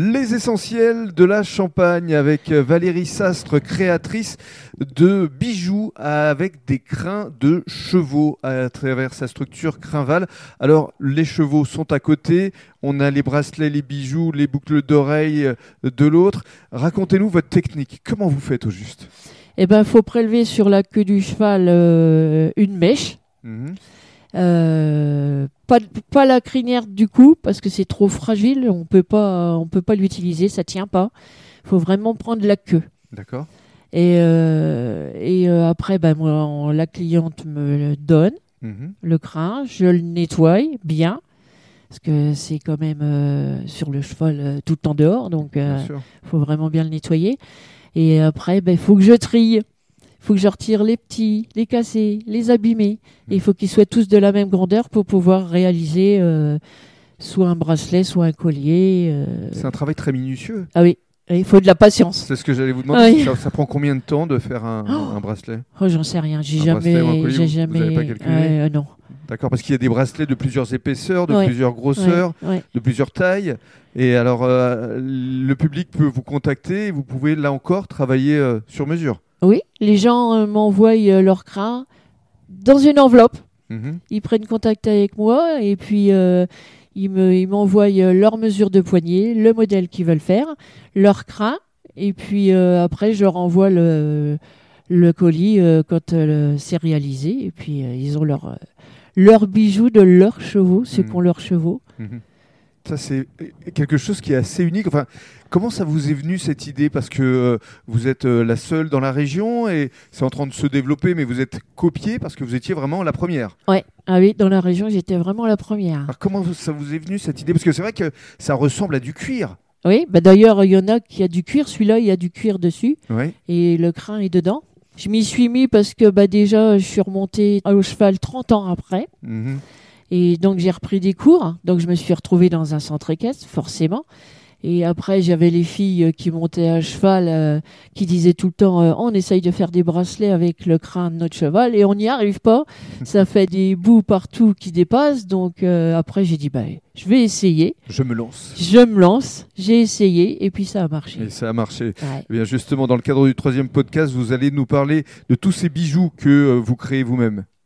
Les essentiels de la Champagne avec Valérie Sastre, créatrice de bijoux avec des crins de chevaux à travers sa structure Crinval. Alors, les chevaux sont à côté, on a les bracelets, les bijoux, les boucles d'oreilles de l'autre. Racontez-nous votre technique. Comment vous faites au juste? Eh ben, faut prélever sur la queue du cheval euh, une mèche. Mhm. Euh, pas, pas la crinière du cou parce que c'est trop fragile, on peut pas, on peut pas l'utiliser, ça tient pas. Faut vraiment prendre la queue. D'accord. Et, euh, et euh, après, ben, moi, on- la cliente me le donne, Mhm. le crin, je le nettoie bien parce que c'est quand même euh, sur le cheval tout le temps dehors, donc sûr. faut vraiment bien le nettoyer. Et après, ben, faut que je trie. Faut que je retire les petits, les cassés, les abîmés. Et il faut qu'ils soient tous de la même grandeur pour pouvoir réaliser euh, soit un bracelet, soit un collier. euh. C'est un travail très minutieux. Ah oui, il faut de la patience. C'est ce que j'allais vous demander. Oui. Ça, ça prend combien de temps de faire un, Oh. un bracelet? Oh, j'en sais rien. J'ai jamais, j'ai vous- vous jamais. avez pas calculé? euh, non. D'accord, parce qu'il y a des bracelets de plusieurs épaisseurs, de Ouais. plusieurs grosseurs, Ouais, ouais. de plusieurs tailles. Et alors, euh, le public peut vous contacter et vous pouvez là encore travailler euh, sur mesure. Oui, les gens euh, m'envoient euh, leur crin dans une enveloppe. Mhm. Ils prennent contact avec moi et puis euh, ils me, ils m'envoient leur mesure de poignet, le modèle qu'ils veulent faire, leur crin. Et puis après, je leur envoie le, le colis quand c'est réalisé. Et puis ils ont leur, leurs bijoux de leurs chevaux, ceux qui ont leurs chevaux. Mhm. Ça, c'est quelque chose qui est assez unique. Enfin, comment ça vous est venu cette idée? Parce que euh, vous êtes euh, la seule dans la région et c'est en train de se développer, mais vous êtes copié parce que vous étiez vraiment la première. Ouais. Ah oui, dans la région, j'étais vraiment la première. Alors, comment ça vous est venu cette idée? Parce que c'est vrai que ça ressemble à du cuir. Oui, bah d'ailleurs, il y en a qui a du cuir. Celui-là, il y a du cuir dessus. Oui. et le crin est dedans. Je m'y suis mis parce que bah, déjà, je suis remontée au cheval 30 ans après. Mhm. Et donc, j'ai repris des cours. Donc, je me suis retrouvée dans un centre équestre, forcément. Et après, j'avais les filles euh, qui montaient à cheval, euh, qui disaient tout le temps euh, On essaye de faire des bracelets avec le crin de notre cheval et on n'y arrive pas. Ça fait des bouts partout qui dépassent. Donc, euh, après, j'ai dit bah, Je vais essayer. Je me lance. Je me lance. J'ai essayé et puis ça a marché. Et ça a marché. Ouais. Eh bien, justement, dans le cadre du troisième podcast, vous allez nous parler de tous ces bijoux que euh, vous créez vous-même.